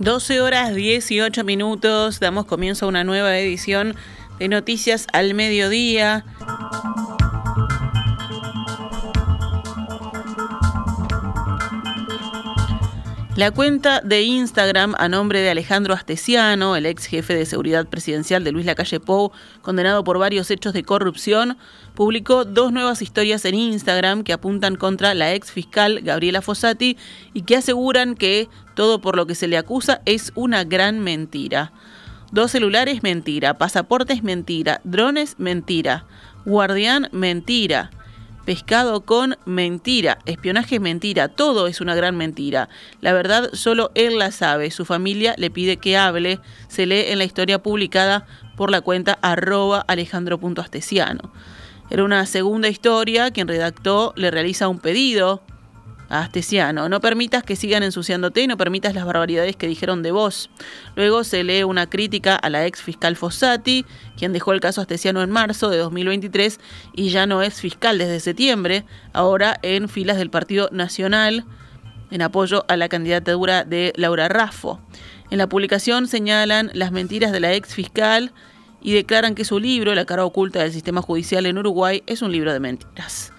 12 horas 18 minutos, damos comienzo a una nueva edición de Noticias al Mediodía. La cuenta de Instagram a nombre de Alejandro Astesiano, el ex jefe de seguridad presidencial de Luis Lacalle Pou, condenado por varios hechos de corrupción, publicó dos nuevas historias en Instagram que apuntan contra la ex fiscal Gabriela Fossati y que aseguran que todo por lo que se le acusa es una gran mentira. Dos celulares mentira, pasaportes mentira, drones mentira, guardián mentira pescado con mentira, espionaje mentira, todo es una gran mentira. La verdad solo él la sabe, su familia le pide que hable, se lee en la historia publicada por la cuenta arroba alejandro.astesiano. Era una segunda historia, quien redactó le realiza un pedido Astesiano. No permitas que sigan ensuciándote y no permitas las barbaridades que dijeron de vos. Luego se lee una crítica a la ex fiscal Fossati, quien dejó el caso Astesiano en marzo de 2023 y ya no es fiscal desde septiembre, ahora en filas del Partido Nacional en apoyo a la candidatura de Laura Raffo. En la publicación señalan las mentiras de la ex fiscal y declaran que su libro, La cara oculta del sistema judicial en Uruguay, es un libro de mentiras.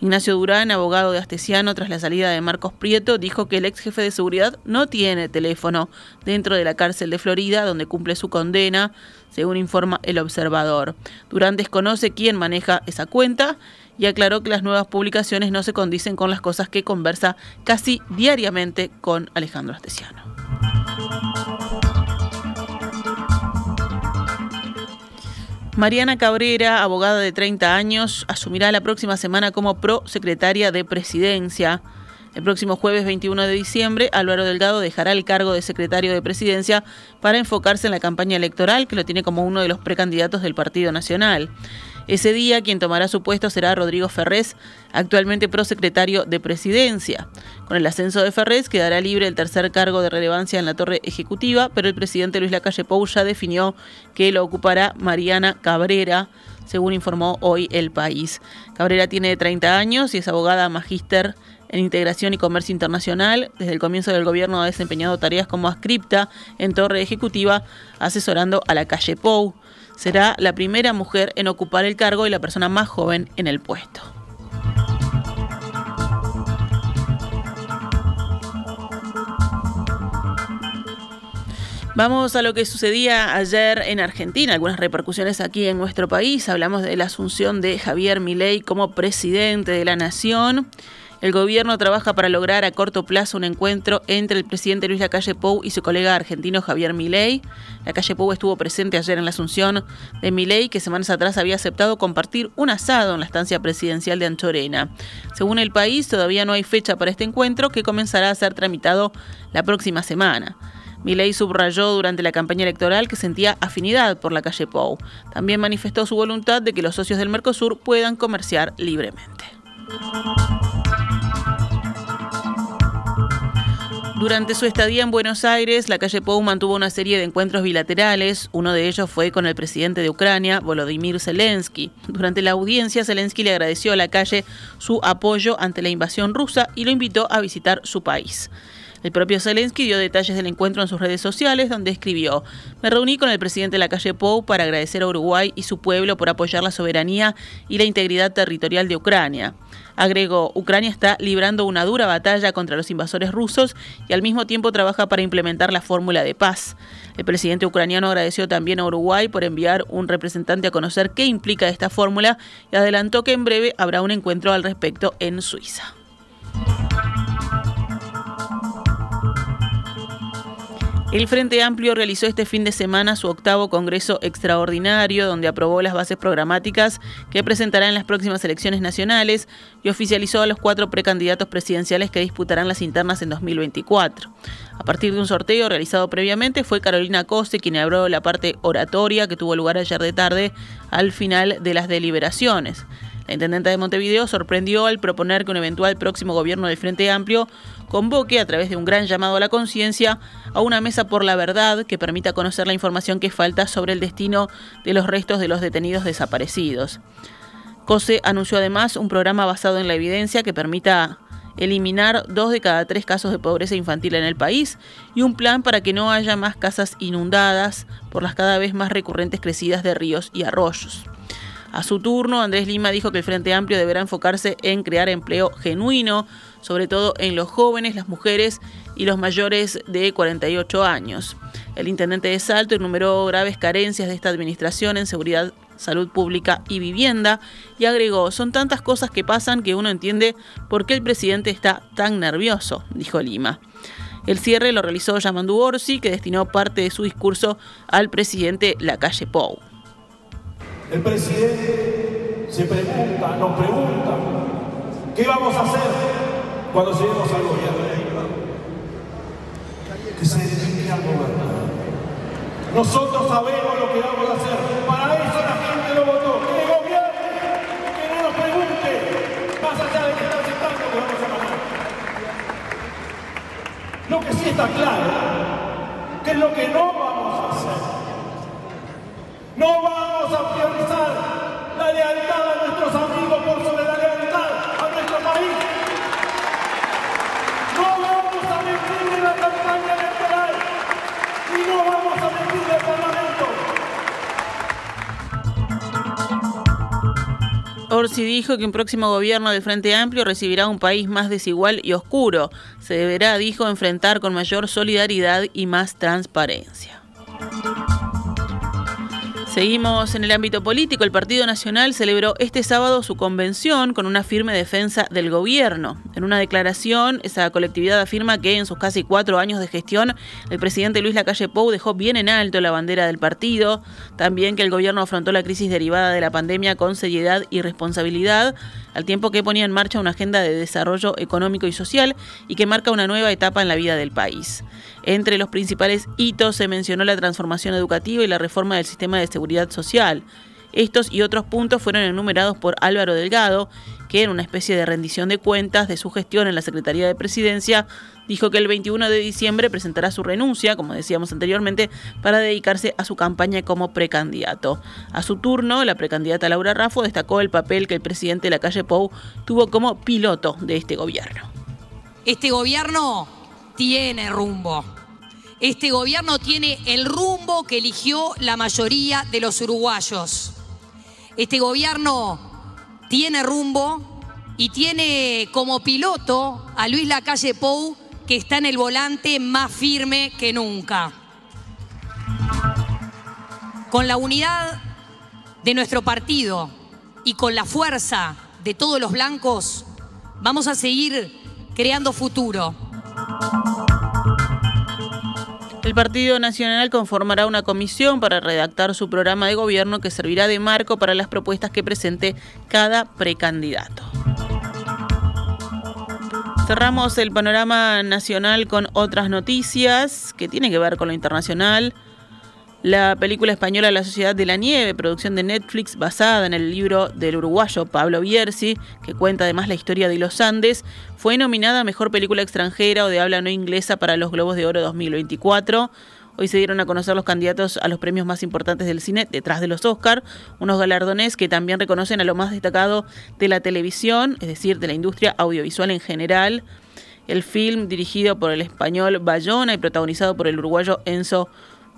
Ignacio Durán, abogado de Astesiano tras la salida de Marcos Prieto, dijo que el ex jefe de seguridad no tiene teléfono dentro de la cárcel de Florida, donde cumple su condena, según informa el observador. Durán desconoce quién maneja esa cuenta y aclaró que las nuevas publicaciones no se condicen con las cosas que conversa casi diariamente con Alejandro Astesiano. Mariana Cabrera, abogada de 30 años, asumirá la próxima semana como prosecretaria de Presidencia. El próximo jueves 21 de diciembre, Álvaro Delgado dejará el cargo de secretario de Presidencia para enfocarse en la campaña electoral, que lo tiene como uno de los precandidatos del Partido Nacional. Ese día quien tomará su puesto será Rodrigo Ferrés, actualmente prosecretario de Presidencia. Con el ascenso de Ferrés quedará libre el tercer cargo de relevancia en la torre ejecutiva, pero el presidente Luis Lacalle Pou ya definió que lo ocupará Mariana Cabrera, según informó hoy El País. Cabrera tiene 30 años y es abogada magíster en Integración y Comercio Internacional. Desde el comienzo del gobierno ha desempeñado tareas como ascripta en Torre Ejecutiva, asesorando a la calle Pou será la primera mujer en ocupar el cargo y la persona más joven en el puesto. Vamos a lo que sucedía ayer en Argentina, algunas repercusiones aquí en nuestro país. Hablamos de la asunción de Javier Milei como presidente de la nación. El gobierno trabaja para lograr a corto plazo un encuentro entre el presidente Luis Lacalle Pou y su colega argentino Javier Milei. Lacalle Pou estuvo presente ayer en la asunción de Milei, que semanas atrás había aceptado compartir un asado en la estancia presidencial de Anchorena. Según el país, todavía no hay fecha para este encuentro que comenzará a ser tramitado la próxima semana. Milei subrayó durante la campaña electoral que sentía afinidad por la calle Pou. También manifestó su voluntad de que los socios del Mercosur puedan comerciar libremente. Durante su estadía en Buenos Aires, la calle Pou mantuvo una serie de encuentros bilaterales. Uno de ellos fue con el presidente de Ucrania, Volodymyr Zelensky. Durante la audiencia, Zelensky le agradeció a la calle su apoyo ante la invasión rusa y lo invitó a visitar su país. El propio Zelensky dio detalles del encuentro en sus redes sociales, donde escribió: Me reuní con el presidente de la calle Pou para agradecer a Uruguay y su pueblo por apoyar la soberanía y la integridad territorial de Ucrania. Agregó, Ucrania está librando una dura batalla contra los invasores rusos y al mismo tiempo trabaja para implementar la fórmula de paz. El presidente ucraniano agradeció también a Uruguay por enviar un representante a conocer qué implica esta fórmula y adelantó que en breve habrá un encuentro al respecto en Suiza. El Frente Amplio realizó este fin de semana su octavo Congreso Extraordinario, donde aprobó las bases programáticas que presentará en las próximas elecciones nacionales y oficializó a los cuatro precandidatos presidenciales que disputarán las internas en 2024. A partir de un sorteo realizado previamente, fue Carolina Coste quien abrió la parte oratoria que tuvo lugar ayer de tarde al final de las deliberaciones. La intendente de Montevideo sorprendió al proponer que un eventual próximo gobierno del Frente Amplio convoque a través de un gran llamado a la conciencia a una mesa por la verdad que permita conocer la información que falta sobre el destino de los restos de los detenidos desaparecidos. COSE anunció además un programa basado en la evidencia que permita eliminar dos de cada tres casos de pobreza infantil en el país y un plan para que no haya más casas inundadas por las cada vez más recurrentes crecidas de ríos y arroyos. A su turno, Andrés Lima dijo que el Frente Amplio deberá enfocarse en crear empleo genuino, sobre todo en los jóvenes, las mujeres y los mayores de 48 años. El intendente de Salto enumeró graves carencias de esta administración en seguridad, salud pública y vivienda y agregó, son tantas cosas que pasan que uno entiende por qué el presidente está tan nervioso, dijo Lima. El cierre lo realizó Yamandu Orsi, que destinó parte de su discurso al presidente Lacalle Pou. El presidente se pregunta, nos pregunta, ¿qué vamos a hacer cuando lleguemos al gobierno? Que se dedique a gobernar. Nosotros sabemos lo que vamos a hacer. Para eso la gente lo votó. Que gobierne, que no nos pregunte, más allá de que está aceptando que vamos a ganar. Lo que sí está claro, que es lo que no Orsi dijo que un próximo gobierno del Frente Amplio recibirá un país más desigual y oscuro. Se deberá, dijo, enfrentar con mayor solidaridad y más transparencia. Seguimos en el ámbito político. El Partido Nacional celebró este sábado su convención con una firme defensa del gobierno. En una declaración, esa colectividad afirma que en sus casi cuatro años de gestión, el presidente Luis Lacalle Pou dejó bien en alto la bandera del partido. También que el gobierno afrontó la crisis derivada de la pandemia con seriedad y responsabilidad, al tiempo que ponía en marcha una agenda de desarrollo económico y social y que marca una nueva etapa en la vida del país. Entre los principales hitos se mencionó la transformación educativa y la reforma del sistema de seguridad social. Estos y otros puntos fueron enumerados por Álvaro Delgado, que en una especie de rendición de cuentas de su gestión en la Secretaría de Presidencia, dijo que el 21 de diciembre presentará su renuncia, como decíamos anteriormente, para dedicarse a su campaña como precandidato. A su turno, la precandidata Laura Raffo destacó el papel que el presidente de la calle Pou tuvo como piloto de este gobierno. Este gobierno tiene rumbo. Este gobierno tiene el rumbo que eligió la mayoría de los uruguayos. Este gobierno tiene rumbo y tiene como piloto a Luis Lacalle Pou, que está en el volante más firme que nunca. Con la unidad de nuestro partido y con la fuerza de todos los blancos, vamos a seguir creando futuro. El Partido Nacional conformará una comisión para redactar su programa de gobierno que servirá de marco para las propuestas que presente cada precandidato. Cerramos el panorama nacional con otras noticias que tienen que ver con lo internacional. La película española La Sociedad de la Nieve, producción de Netflix basada en el libro del uruguayo Pablo Bierzi, que cuenta además la historia de los Andes, fue nominada a Mejor Película Extranjera o de Habla No Inglesa para los Globos de Oro 2024. Hoy se dieron a conocer los candidatos a los premios más importantes del cine detrás de los Oscar, unos galardones que también reconocen a lo más destacado de la televisión, es decir, de la industria audiovisual en general. El film, dirigido por el español Bayona y protagonizado por el uruguayo Enzo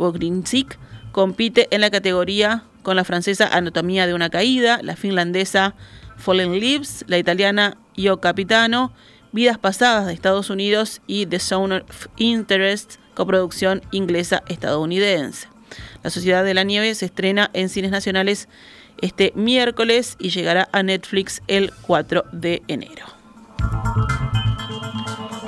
Wogrinczyk, compite en la categoría con la francesa Anatomía de una caída, la finlandesa Fallen Leaves, la italiana Io Capitano, Vidas Pasadas de Estados Unidos y The Zone of Interest, coproducción inglesa-estadounidense. La Sociedad de la Nieve se estrena en cines nacionales este miércoles y llegará a Netflix el 4 de enero.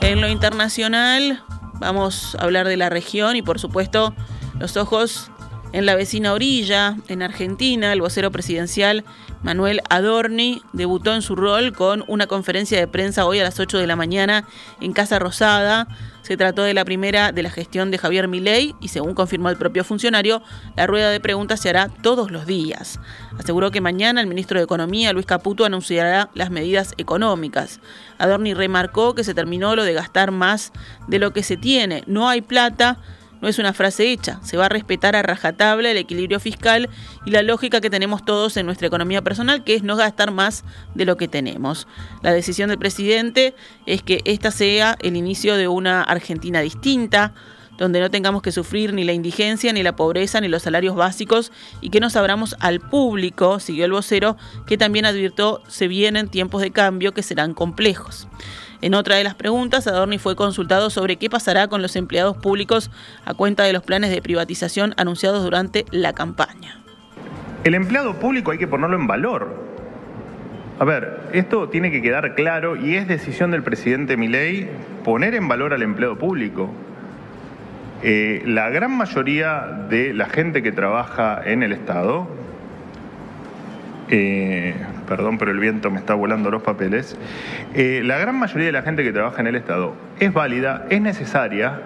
En lo internacional vamos a hablar de la región y por supuesto los ojos en la vecina orilla, en Argentina, el vocero presidencial Manuel Adorni debutó en su rol con una conferencia de prensa hoy a las 8 de la mañana en Casa Rosada. Se trató de la primera de la gestión de Javier Milei y según confirmó el propio funcionario, la rueda de preguntas se hará todos los días. Aseguró que mañana el ministro de Economía, Luis Caputo, anunciará las medidas económicas. Adorni remarcó que se terminó lo de gastar más de lo que se tiene. No hay plata no es una frase hecha, se va a respetar a rajatabla el equilibrio fiscal y la lógica que tenemos todos en nuestra economía personal, que es no gastar más de lo que tenemos. La decisión del presidente es que esta sea el inicio de una Argentina distinta, donde no tengamos que sufrir ni la indigencia, ni la pobreza, ni los salarios básicos y que nos abramos al público, siguió el vocero, que también advirtió se vienen tiempos de cambio que serán complejos. En otra de las preguntas, Adorni fue consultado sobre qué pasará con los empleados públicos a cuenta de los planes de privatización anunciados durante la campaña. El empleado público hay que ponerlo en valor. A ver, esto tiene que quedar claro y es decisión del presidente Milei poner en valor al empleado público. Eh, la gran mayoría de la gente que trabaja en el Estado, eh, perdón, pero el viento me está volando los papeles, eh, la gran mayoría de la gente que trabaja en el Estado es válida, es necesaria,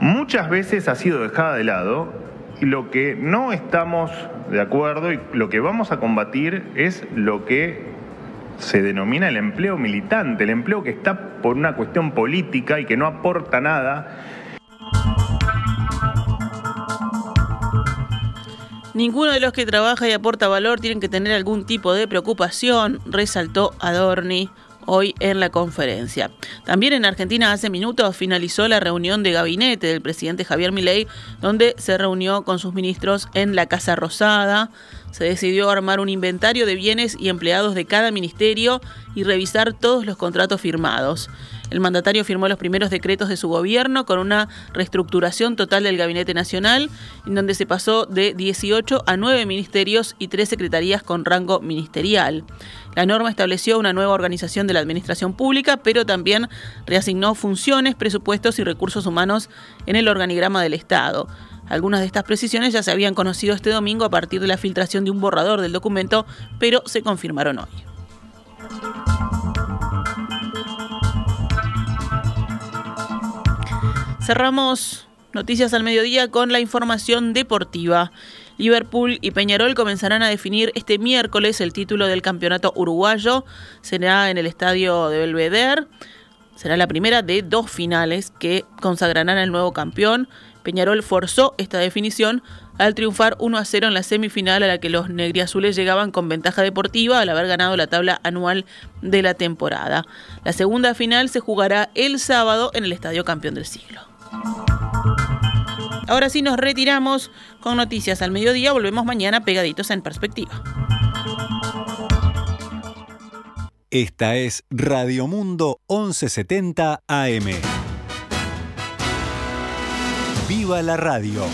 muchas veces ha sido dejada de lado y lo que no estamos de acuerdo y lo que vamos a combatir es lo que se denomina el empleo militante, el empleo que está por una cuestión política y que no aporta nada Ninguno de los que trabaja y aporta valor tienen que tener algún tipo de preocupación, resaltó Adorni hoy en la conferencia. También en Argentina hace minutos finalizó la reunión de gabinete del presidente Javier Milei, donde se reunió con sus ministros en la Casa Rosada. Se decidió armar un inventario de bienes y empleados de cada ministerio y revisar todos los contratos firmados. El mandatario firmó los primeros decretos de su gobierno con una reestructuración total del Gabinete Nacional, en donde se pasó de 18 a 9 ministerios y 3 secretarías con rango ministerial. La norma estableció una nueva organización de la administración pública, pero también reasignó funciones, presupuestos y recursos humanos en el organigrama del Estado. Algunas de estas precisiones ya se habían conocido este domingo a partir de la filtración de un borrador del documento, pero se confirmaron hoy. Cerramos noticias al mediodía con la información deportiva. Liverpool y Peñarol comenzarán a definir este miércoles el título del campeonato uruguayo. Será en el estadio de Belvedere. Será la primera de dos finales que consagrarán al nuevo campeón. Peñarol forzó esta definición al triunfar 1 a 0 en la semifinal a la que los negriazules llegaban con ventaja deportiva al haber ganado la tabla anual de la temporada. La segunda final se jugará el sábado en el Estadio Campeón del Siglo. Ahora sí nos retiramos con noticias al mediodía. Volvemos mañana pegaditos en perspectiva. Esta es Radio Mundo 1170 AM. ¡Viva la radio!